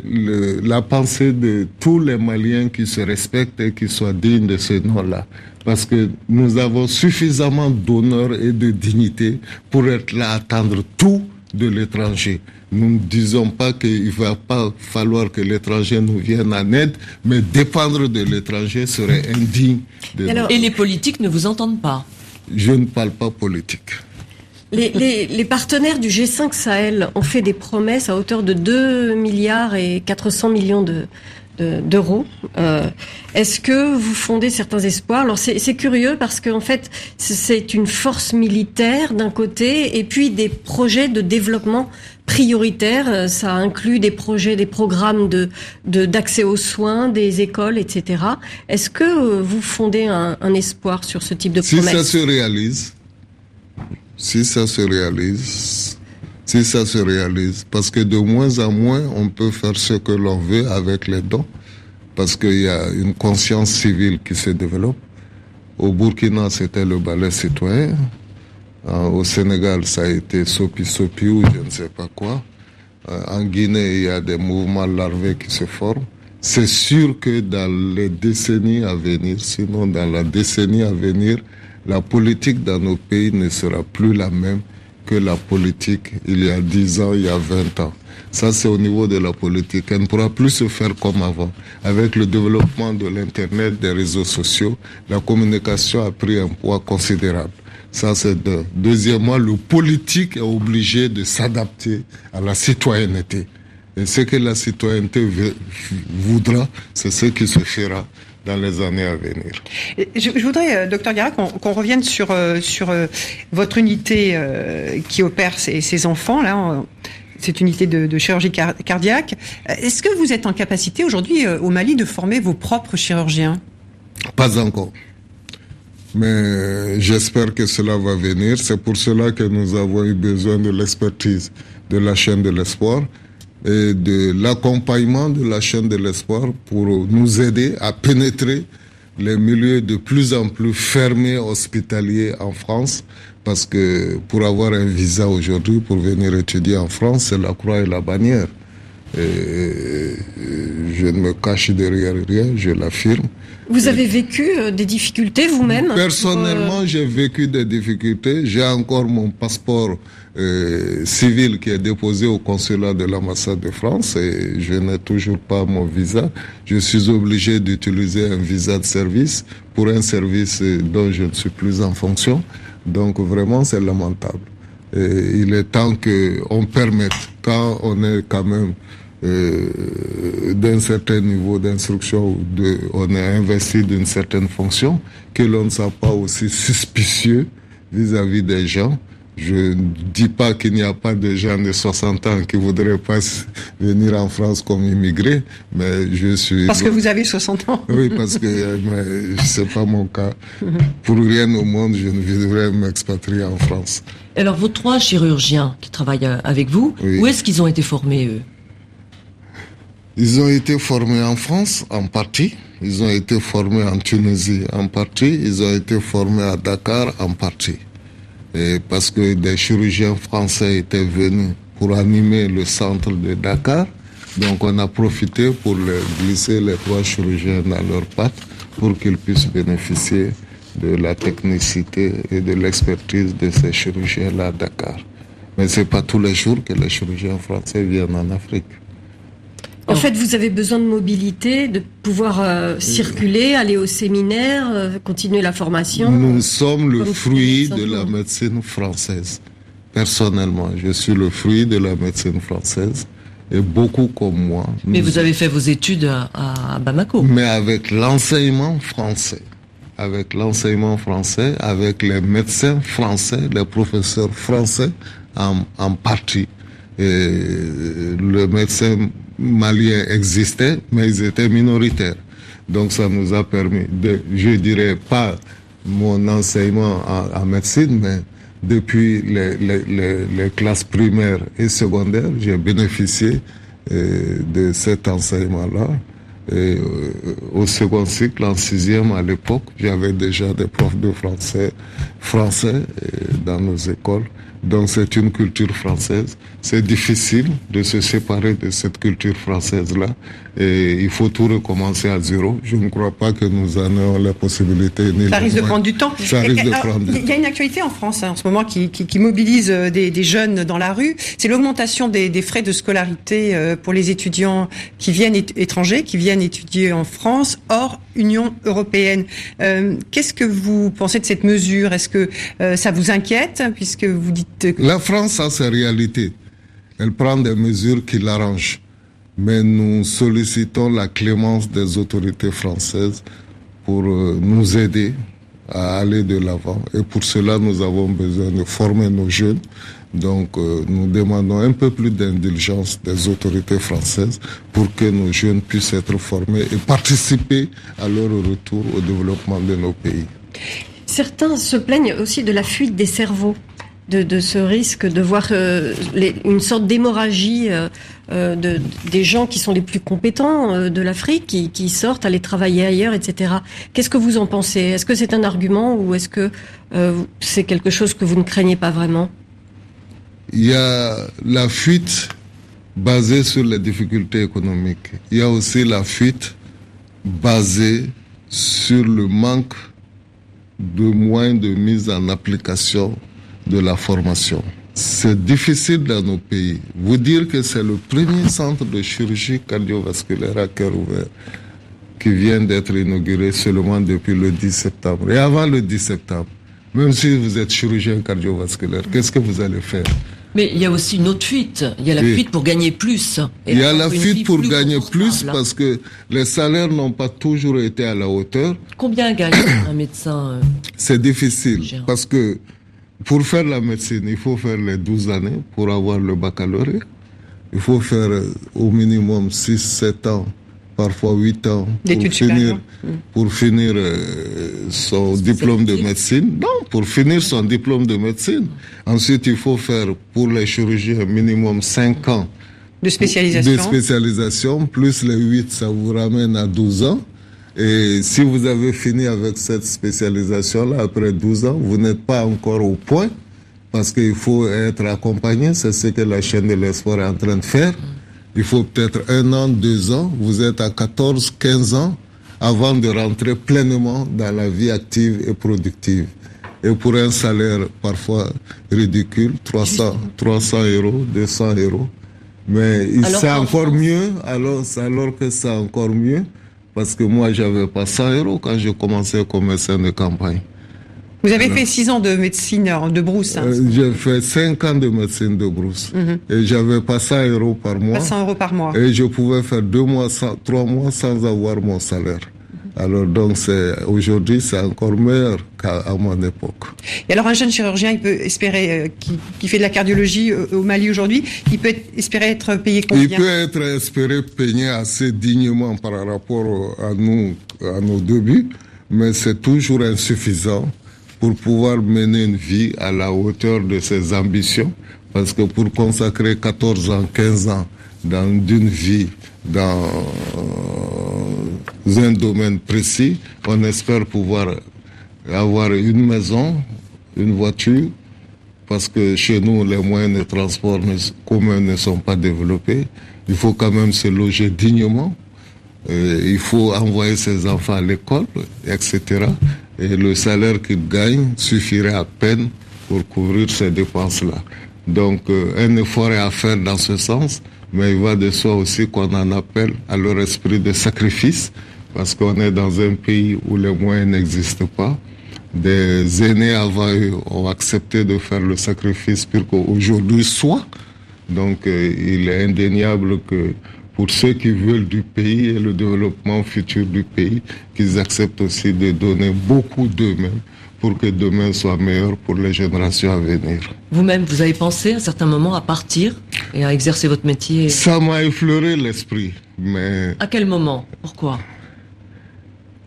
la pensée de tous les Maliens qui se respectent et qui soient dignes de ce nom-là. Parce que nous avons suffisamment d'honneur et de dignité pour être là à attendre tout de l'étranger. Nous ne disons pas qu'il va pas falloir que l'étranger nous vienne en aide, mais dépendre de l'étranger serait indigne. De et les politiques ne vous entendent pas Je ne parle pas politique. Les, les, les, partenaires du G5 Sahel ont fait des promesses à hauteur de 2 milliards et 400 millions de, d'euros. Euh, Est-ce que vous fondez certains espoirs? Alors c'est curieux parce qu'en fait c'est une force militaire d'un côté et puis des projets de développement prioritaires. Ça inclut des projets, des programmes de d'accès aux soins, des écoles, etc. Est-ce que vous fondez un, un, espoir sur ce type de promesses Si ça se réalise, si ça se réalise, si ça se réalise, parce que de moins en moins on peut faire ce que l'on veut avec les dons, parce qu'il y a une conscience civile qui se développe. Au Burkina, c'était le ballet citoyen. Euh, au Sénégal, ça a été Sopi Sopi ou je ne sais pas quoi. Euh, en Guinée, il y a des mouvements larvés qui se forment. C'est sûr que dans les décennies à venir, sinon dans la décennie à venir, la politique dans nos pays ne sera plus la même que la politique il y a 10 ans, il y a 20 ans. Ça, c'est au niveau de la politique. Elle ne pourra plus se faire comme avant. Avec le développement de l'Internet, des réseaux sociaux, la communication a pris un poids considérable. Ça, c'est deux. Deuxièmement, le politique est obligé de s'adapter à la citoyenneté. Et ce que la citoyenneté voudra, c'est ce qui se fera dans les années à venir. Je, je voudrais, euh, docteur Gara, qu'on revienne sur, euh, sur euh, votre unité qui opère ces, ces enfants, là, cette unité de, de chirurgie cardiaque. Est-ce que vous êtes en capacité aujourd'hui au Mali de former vos propres chirurgiens? Pas encore. Mais j'espère que cela va venir. C'est pour cela que nous avons eu besoin de l'expertise de la chaîne de l'espoir et de l'accompagnement de la chaîne de l'espoir pour nous aider à pénétrer les milieux de plus en plus fermés hospitaliers en France, parce que pour avoir un visa aujourd'hui, pour venir étudier en France, c'est la croix et la bannière. Et je ne me cache derrière rien, je l'affirme. Vous avez vécu euh, des difficultés vous-même Personnellement, j'ai vécu des difficultés. J'ai encore mon passeport euh, civil qui est déposé au consulat de l'ambassade de France et je n'ai toujours pas mon visa. Je suis obligé d'utiliser un visa de service pour un service dont je ne suis plus en fonction. Donc vraiment, c'est lamentable. Et il est temps qu'on permette, quand on est quand même euh, d'un certain niveau d'instruction, de, on est investi d'une certaine fonction, que l'on ne soit pas aussi suspicieux vis-à-vis des gens. Je ne dis pas qu'il n'y a pas de gens de 60 ans qui voudraient pas venir en France comme immigrés, mais je suis... Parce que vous avez 60 ans Oui, parce que c'est pas mon cas. Pour rien au monde, je ne voudrais m'expatrier en France. Alors, vos trois chirurgiens qui travaillent avec vous, où est-ce qu'ils ont été formés, eux? Ils ont été formés en France en partie, ils ont été formés en Tunisie en partie, ils ont été formés à Dakar en partie. Et parce que des chirurgiens français étaient venus pour animer le centre de Dakar, donc on a profité pour glisser les trois chirurgiens dans leurs pattes pour qu'ils puissent bénéficier de la technicité et de l'expertise de ces chirurgiens-là à Dakar. Mais ce n'est pas tous les jours que les chirurgiens français viennent en Afrique. En fait, vous avez besoin de mobilité, de pouvoir euh, circuler, aller au séminaire, euh, continuer la formation. Nous sommes le fruit de la médecine française. Personnellement, je suis le fruit de la médecine française et beaucoup comme moi. Mais vous avez fait vos études à, Bamako. Mais avec l'enseignement français. Avec l'enseignement français, avec les médecins français, les professeurs français en, en partie. Et le médecin malien existait, mais ils étaient minoritaires. Donc ça nous a permis de, je dirais pas mon enseignement en, médecine, mais depuis les, classes primaires et secondaires, j'ai bénéficié euh, de cet enseignement-là. Euh, au second cycle, en sixième à l'époque, j'avais déjà des profs de français, français euh, dans nos écoles. Donc c'est une culture française. C'est difficile de se séparer de cette culture française-là. Et il faut tout recommencer à zéro. Je ne crois pas que nous en ayons la possibilité. ça risque de prendre du temps. Ça risque de prendre Il y a une actualité en France hein, en ce moment qui, qui, qui mobilise euh, des, des, jeunes dans la rue. C'est l'augmentation des, des, frais de scolarité euh, pour les étudiants qui viennent étrangers, qui viennent étudier en France, hors Union européenne. Euh, Qu'est-ce que vous pensez de cette mesure? Est-ce que euh, ça vous inquiète puisque vous dites la France a ses réalités. Elle prend des mesures qui l'arrangent. Mais nous sollicitons la clémence des autorités françaises pour euh, nous aider à aller de l'avant. Et pour cela, nous avons besoin de former nos jeunes. Donc, euh, nous demandons un peu plus d'indulgence des autorités françaises pour que nos jeunes puissent être formés et participer à leur retour au développement de nos pays. Certains se plaignent aussi de la fuite des cerveaux de, ce risque de voir euh, une sorte d'hémorragie euh, de, des gens qui sont les plus compétents de l'Afrique, qui, sortent, aller travailler ailleurs, etc. Qu'est-ce que vous en pensez? Est-ce que c'est un argument ou est-ce que c'est quelque chose que vous ne craignez pas vraiment? Il y a la fuite basée sur les difficultés économiques. Il y a aussi la fuite basée sur le manque de moyens de mise en application de la formation. C'est difficile dans nos pays. Vous dire que c'est le premier centre de chirurgie cardiovasculaire à cœur ouvert qui vient d'être inauguré seulement depuis le 10 septembre. Et avant le 10 septembre, même si vous êtes chirurgien cardiovasculaire, qu'est-ce que vous allez faire? Mais il y a aussi une autre fuite. Il y a la fuite pour gagner plus. il y a la fuite pour gagner plus parce que les salaires n'ont pas toujours été à la hauteur. Combien gagne un médecin euh, C'est difficile parce que pour faire la médecine, il faut faire les 12 années pour avoir le baccalauréat. Il faut faire euh, au minimum 6, 7 ans, parfois 8 ans pour finir, hmm. pour finir euh, son diplôme de médecine. Non, pour finir son diplôme de médecine. Ensuite, il faut faire pour les chirurgiens minimum 5 ans de spécialisation. De spécialisation, plus les 8, ça vous ramène à 12 ans. Et si vous avez fini avec cette spécialisation-là après 12 ans, vous n'êtes pas encore au point parce qu'il faut être accompagné. C'est ce que la chaîne de l'espoir est en train de faire. Il faut peut-être un an, deux ans. Vous êtes à 14, 15 ans avant de rentrer pleinement dans la vie active et productive. Et pour un salaire parfois ridicule, 300, 300 euros, 200 euros. Mais c'est encore mieux, alors, alors que c'est encore mieux, parce que moi, j'avais pas 100 euros quand je commençais comme médecin de campagne. Vous avez fait 6 ans de médecine de brousse. Hein. Euh, j'ai fait 5 ans de médecine de brousse. Mhm. Et j'avais pas 100 euros par mois. Pas 100 euros par mois. Et je pouvais faire 2 mois, 3 mois sans avoir mon salaire. Alors donc c'est aujourd'hui c'est encore meilleur qu'à mon époque. Et alors un jeune chirurgien, il peut espérer euh, qui, fait de la cardiologie euh, au Mali aujourd'hui, il peut espérer être payé combien? Il peut être espéré payer assez dignement par rapport à nous à nos débuts, mais c'est toujours insuffisant pour pouvoir mener une vie à la hauteur de ses ambitions, parce que pour consacrer 14 ans, 15 ans dans une vie dans un domaine précis. On espère pouvoir avoir une maison, une voiture, parce que chez nous, les moyens de transport communs ne sont pas développés. Il faut quand même se loger dignement. Euh, il faut envoyer ses enfants à l'école, etc. Et le salaire qu'il gagne suffirait à peine pour couvrir ces dépenses-là. Donc, euh, un effort est à faire dans ce sens, mais il va de soi aussi qu'on en appelle à leur esprit de sacrifice parce qu'on est dans un pays où les moyens n'existent pas. Des aînés avant eux ont accepté de faire le sacrifice pour qu'aujourd'hui soit. Donc euh, il est indéniable que pour ceux qui veulent du pays et le développement futur du pays, qu'ils acceptent aussi de donner beaucoup d'eux-mêmes pour que demain soit meilleur pour les générations à venir. Vous-même, vous avez pensé à un certain moment à partir et à exercer votre métier Ça m'a effleuré l'esprit, mais... À quel moment? Pourquoi?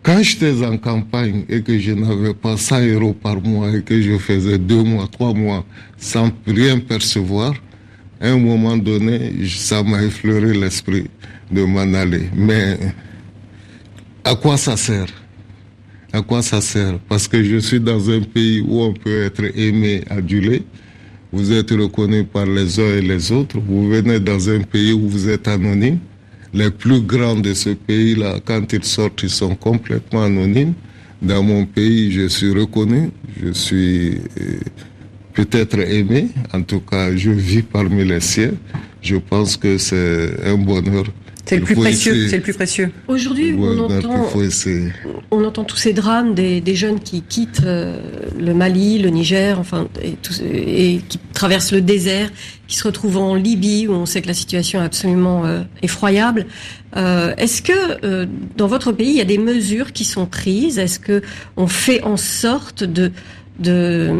quand j'étais en campagne et que je n'avais pas 100 euros par mois et que je faisais deux mois, trois mois sans rien percevoir, un moment donné, ça m'a effleuré l'esprit de m'en aller. Mais à quoi ça sert? À quoi ça sert? Parce que je suis dans un pays où on peut être aimé, adulé. Vous êtes reconnu par les uns et les autres. Vous venez dans un pays où vous êtes anonyme les plus grands de ce pays-là, quand ils sortent, ils sont complètement anonymes. Dans mon pays, je suis reconnu, je suis euh, peut-être aimé, en tout cas, je vis parmi les siens. Je pense que c'est un bonheur c'est le plus précieux. C'est le plus précieux. Aujourd'hui, on entend, on entend tous ces drames des, des jeunes qui quittent euh, le Mali, le Niger, enfin, et, et, qui traversent le désert, qui se retrouvent en Libye où on sait que la situation est absolument euh, effroyable. Euh, Est-ce que euh, dans votre pays il y a des mesures qui sont prises? Est-ce que on fait en sorte de de,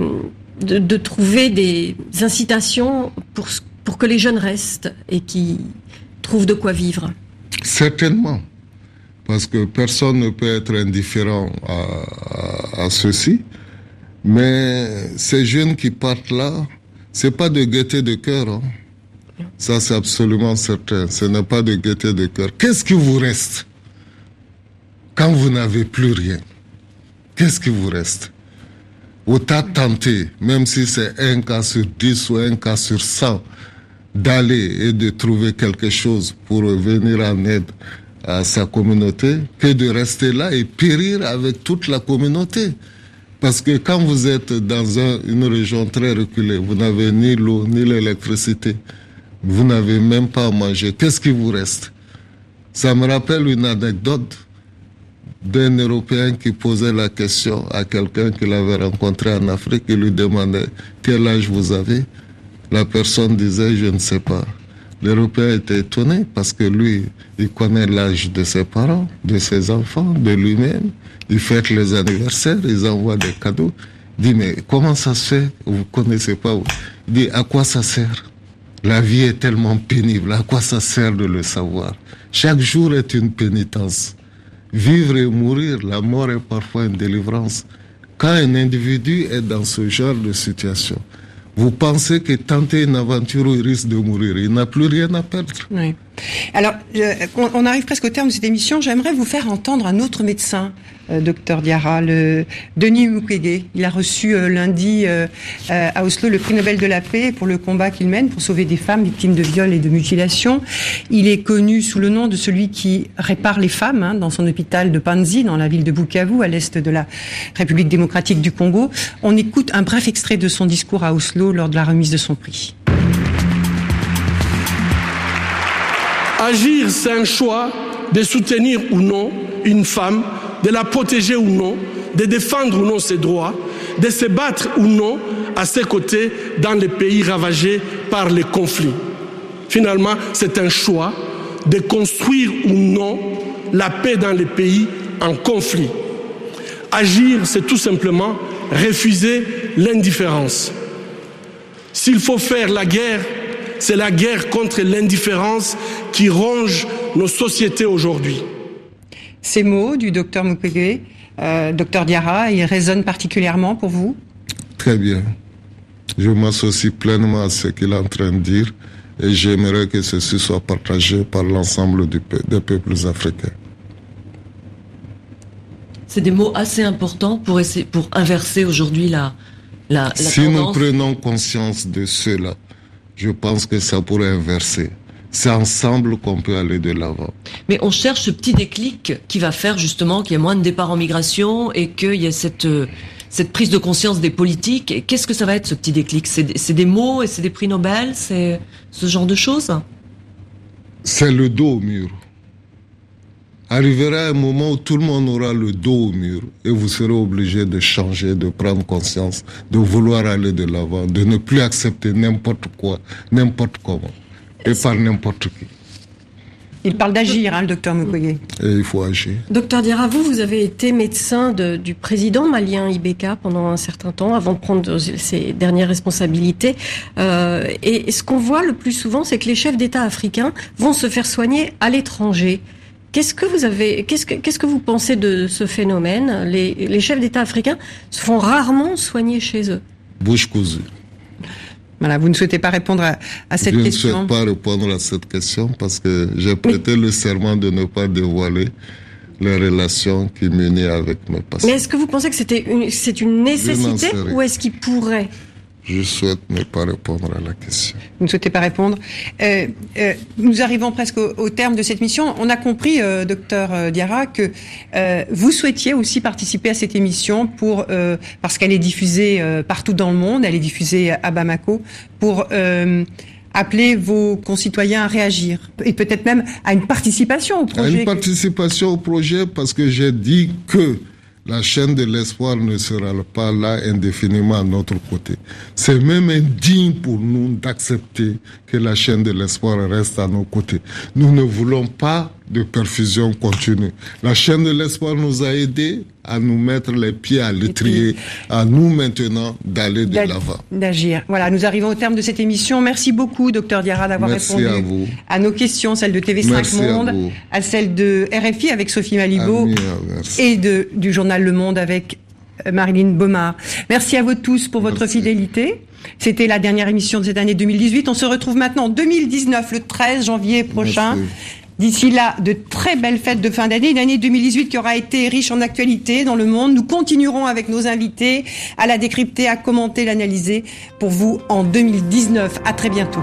de, trouver des incitations pour que les jeunes restent et qui trouvent de quoi vivre Certainement, parce que personne ne peut être indifférent à, ceci. Mais ces jeunes qui partent là, c'est pas de gaieté de cœur. Hein. Ça, c'est absolument certain. Ce n'est pas de gaieté de cœur. Qu'est-ce qui vous reste quand vous n'avez plus rien? Qu'est-ce qui vous reste? Autant tenter, même si c'est un cas sur dix ou un cas sur cent, d'aller et de trouver quelque chose pour venir en aide à sa communauté que de rester là et périr avec toute la communauté. Parce que quand vous êtes dans une région très reculée, vous n'avez ni l'eau ni l'électricité, vous n'avez même pas à manger, qu'est-ce qui vous reste? Ça me rappelle une anecdote d'un Européen qui posait la question à quelqu'un qu'il avait rencontré en Afrique et lui demandait quel âge vous avez? La personne disait, je ne sais pas. L'Européen était étonné parce que lui, il connaît l'âge de ses parents, de ses enfants, de lui-même. Il fête les anniversaires, il envoie des cadeaux. Il dit, mais comment ça se fait? Vous ne connaissez pas? Il dit, à quoi ça sert? La vie est tellement pénible. À quoi ça sert de le savoir? Chaque jour est une pénitence. Vivre et mourir, la mort est parfois une délivrance. Quand un individu est dans ce genre de situation, vous pensez que tenter une aventure où il risque de mourir, il n'a plus rien à perdre. Oui. Alors, on arrive presque au terme de cette émission. J'aimerais vous faire entendre un autre médecin euh, docteur Diarra. Le Denis Mukwege, il a reçu euh, lundi euh, à Oslo le prix Nobel de la paix pour le combat qu'il mène pour sauver des femmes victimes de viols et de mutilations. Il est connu sous le nom de celui qui répare les femmes hein, dans son hôpital de Panzi, dans la ville de Bukavu, à l'est de la République démocratique du Congo. On écoute un bref extrait de son discours à Oslo lors de la remise de son prix. Agir, c'est un choix de soutenir ou non une femme, de la protéger ou non, de défendre ou non ses droits, de se battre ou non à ses côtés dans les pays ravagés par les conflits. Finalement, c'est un choix de construire ou non la paix dans les pays en conflit. Agir, c'est tout simplement refuser l'indifférence. S'il faut faire la guerre, c'est la guerre contre l'indifférence qui ronge nos sociétés aujourd'hui. Ces mots du docteur Mukwege, euh, docteur Diarra, ils résonnent particulièrement pour vous? Très bien. Je m'associe pleinement à ce qu'il est en train de dire et j'aimerais que ceci soit partagé par l'ensemble des peuples africains. C'est des mots assez importants pour, essayer, pour inverser aujourd'hui la, la, la si nous prenons conscience de cela, je pense que ça pourrait inverser. C'est ensemble qu'on peut aller de l'avant. Mais on cherche ce petit déclic qui va faire justement qu'il y ait moins de départs en migration et qu'il y ait cette, euh, cette prise de conscience des politiques. Qu'est-ce que ça va être ce petit déclic? C'est des mots et c'est des prix Nobel? C'est ce genre de choses? C'est le dos au mur. Arrivera un moment où tout le monde aura le dos au mur et vous serez obligé de changer, de prendre conscience, de vouloir aller de l'avant, de ne plus accepter n'importe quoi, n'importe comment et par n'importe qui. Il parle d'agir, hein, le docteur Mukwege. Et il faut agir. Docteur Dira, vous, vous avez été médecin de, du président malien Ibeka pendant un certain temps, avant de prendre ses dernières responsabilités. Euh, et ce qu'on voit le plus souvent, c'est que les chefs d'État africains vont se faire soigner à l'étranger. Qu'est-ce que vous avez, qu'est-ce que, qu'est-ce que vous pensez de ce phénomène? Les, les chefs d'État africains se font rarement soigner chez eux. Bouche cousue. Voilà, vous ne souhaitez pas répondre à, à cette question Je ne souhaite pas répondre à cette question parce que j'ai prêté le serment de ne pas dévoiler les relations qui menaient avec mes patients. Mais est-ce que vous pensez que c'était une, c'est une nécessité ou est-ce qu'il pourrait? Je souhaite ne pas répondre à la question. Vous ne souhaitez pas répondre. Euh, euh, nous arrivons presque au, au, terme de cette mission. On a compris, euh, docteur euh, Diarra, que euh, vous souhaitiez aussi participer à cette émission pour euh, parce qu'elle est diffusée partout dans le monde. Elle est diffusée à Bamako pour appeler vos concitoyens à réagir et peut-être même à une participation au projet. À une participation au projet parce que j'ai dit que la chaîne de l'espoir ne sera pas là indéfiniment à notre côté. C'est même indigne pour nous d'accepter que la chaîne de l'espoir reste à nos côtés. Nous ne voulons pas de perfusion continue. La chaîne de l'espoir nous a aidés à nous mettre les pieds à l'étrier, à nous maintenant d'aller de l'avant. D'agir. Voilà, nous arrivons au terme de cette émission. Merci beaucoup, docteur Diarra, d'avoir répondu à, à, nos questions, celles de TV5 Merci Monde, à, à, celles de RFI avec Sophie Malibaud et de, du journal Le Monde avec Marilyn Baumard. Merci à vous tous pour votre Merci. fidélité. C'était la dernière émission de cette année 2018. On se retrouve maintenant en 2019, le 13 janvier prochain. Merci. D'ici là, de très belles fêtes de fin d'année, une année 2018 qui aura été riche en actualité dans le monde. Nous continuerons avec nos invités à la décrypter, à commenter, l'analyser pour vous en 2019. À très bientôt.